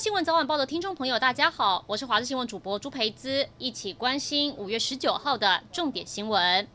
新闻早晚报的听众朋友，大家好，我是华视新闻主播朱培姿，一起关心五月十九号的重点新闻。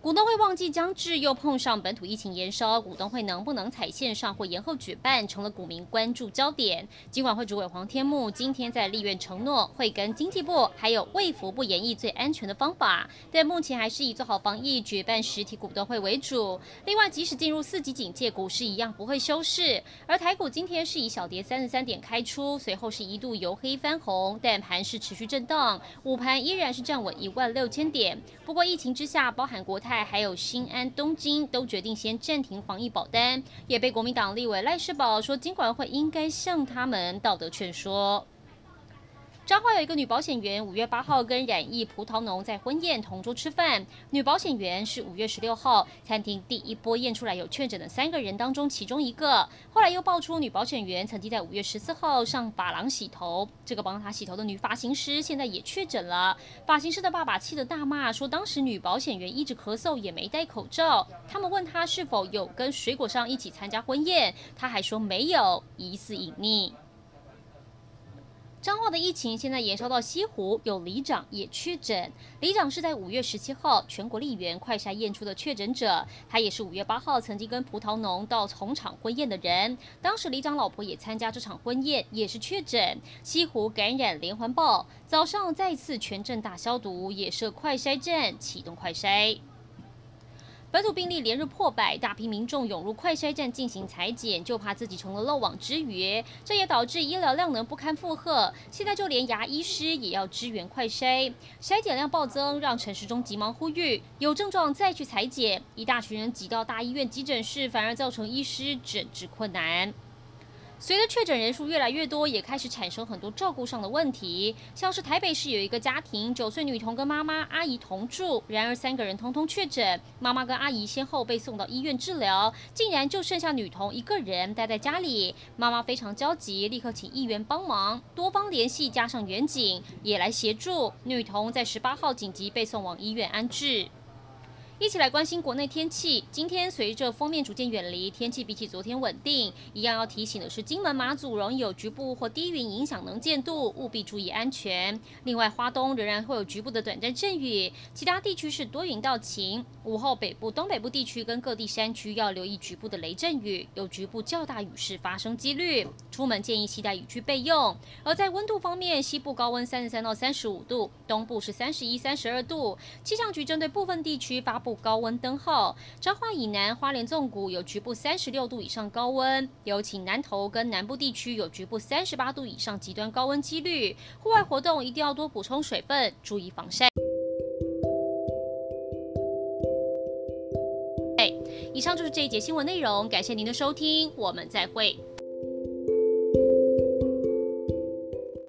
股东会旺季将至，又碰上本土疫情延烧，股东会能不能采线上或延后举办，成了股民关注焦点。金管会主委黄天牧今天在立院承诺，会跟经济部还有卫福部研议最安全的方法，但目前还是以做好防疫、举办实体股东会为主。另外，即使进入四级警戒，股市一样不会休市。而台股今天是以小跌三十三点开出，随后是一度由黑翻红，但盘势持续震荡，午盘依然是站稳一万六千点。不过疫情之下，包含国泰。还有新安、东京都决定先暂停防疫保单，也被国民党立委赖世宝说，金管会应该向他们道德劝说。彰化有一个女保险员，五月八号跟染疫葡萄农在婚宴同桌吃饭。女保险员是五月十六号餐厅第一波验出来有确诊的三个人当中其中一个。后来又爆出女保险员曾经在五月十四号上发廊洗头，这个帮她洗头的女发型师现在也确诊了。发型师的爸爸气得大骂，说当时女保险员一直咳嗽也没戴口罩。他们问他是否有跟水果商一起参加婚宴，他还说没有，疑似隐匿。彰化的疫情现在延烧到西湖，有里长也确诊。里长是在五月十七号全国立园快筛验出的确诊者，他也是五月八号曾经跟葡萄农到同场婚宴的人。当时里长老婆也参加这场婚宴，也是确诊。西湖感染连环爆，早上再次全镇大消毒，也设快筛站，启动快筛。本土病例连日破百，大批民众涌入快筛站进行裁剪，就怕自己成了漏网之鱼。这也导致医疗量能不堪负荷。现在就连牙医师也要支援快筛，筛检量暴增，让陈时中急忙呼吁有症状再去裁剪。一大群人挤到大医院急诊室，反而造成医师诊治困难。随着确诊人数越来越多，也开始产生很多照顾上的问题。像是台北市有一个家庭，九岁女童跟妈妈、阿姨同住，然而三个人通通确诊，妈妈跟阿姨先后被送到医院治疗，竟然就剩下女童一个人待在家里。妈妈非常焦急，立刻请议员帮忙，多方联系，加上远景也来协助。女童在十八号紧急被送往医院安置。一起来关心国内天气。今天随着锋面逐渐远离，天气比起昨天稳定。一样要提醒的是，金门、马祖容易有局部或低云影响能见度，务必注意安全。另外，花东仍然会有局部的短暂阵雨，其他地区是多云到晴。午后，北部、东北部地区跟各地山区要留意局部的雷阵雨，有局部较大雨势发生几率。出门建议携带雨具备用。而在温度方面，西部高温三十三到三十五度，东部是三十一、三十二度。气象局针对部分地区发布布。高温灯号，彰化以南、花莲纵谷有局部三十六度以上高温，尤其南投跟南部地区有局部三十八度以上极端高温几率。户外活动一定要多补充水分，注意防晒。以上就是这一节新闻内容，感谢您的收听，我们再会。